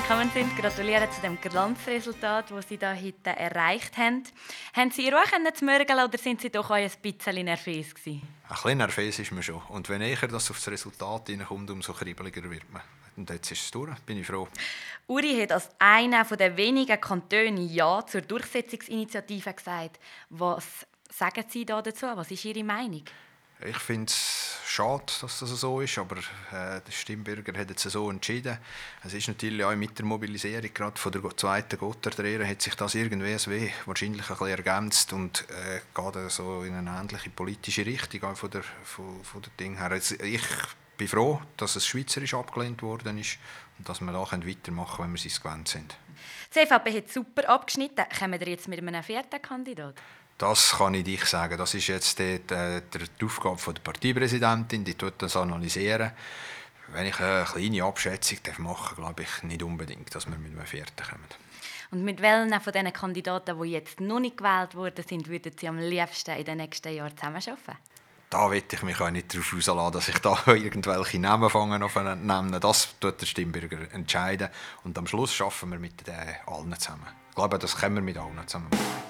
willkommen sind. Gratuliere zu dem Glanzresultat, das Sie da heute erreicht haben. Haben Sie Ruhe zu mörgeln oder sind Sie doch auch ein bisschen nervös gewesen? Ein bisschen nervös ist man schon. Und wenn näher das auf das Resultat hineinkommt, umso kribbeliger wird man. Und jetzt ist es durch, bin ich froh. Uri hat als einer der wenigen Kantone Ja zur Durchsetzungsinitiative gesagt. Was sagen Sie da dazu? Was ist Ihre Meinung? Ich finde es schade, dass das so ist, aber äh, der Stimmbürger hat jetzt so entschieden. Es ist natürlich auch mit der Mobilisierung gerade von der zweiten Gotterdrehre hat sich das irgendwie wahrscheinlich ein bisschen ergänzt und äh, geht so in eine ähnliche politische Richtung auch von der, von, von der Ding her. Also ich bin froh, dass es schweizerisch abgelehnt worden ist und dass wir da weitermachen können, wenn wir es gewöhnt sind. Die CVP hat super abgeschnitten. Kommen wir jetzt mit einem vierten Kandidat? Das kann ich dich sagen. Das ist jetzt die, die, die Aufgabe der Parteipräsidentin, die tut das analysieren. Wenn ich eine kleine Abschätzung machen darf, glaube ich nicht unbedingt, dass wir mit einem vierten kommen. Und mit welchen von diesen Kandidaten, die jetzt noch nicht gewählt worden sind, würden Sie am liebsten in den nächsten Jahren zusammenarbeiten? Da will ich mich auch nicht darauf auslassen, dass ich da irgendwelche Namen fangen nehmen. Das tut der Stimmbürger entscheiden. Und am Schluss schaffen wir mit allen zusammen. Ich glaube, das können wir mit allen zusammen machen.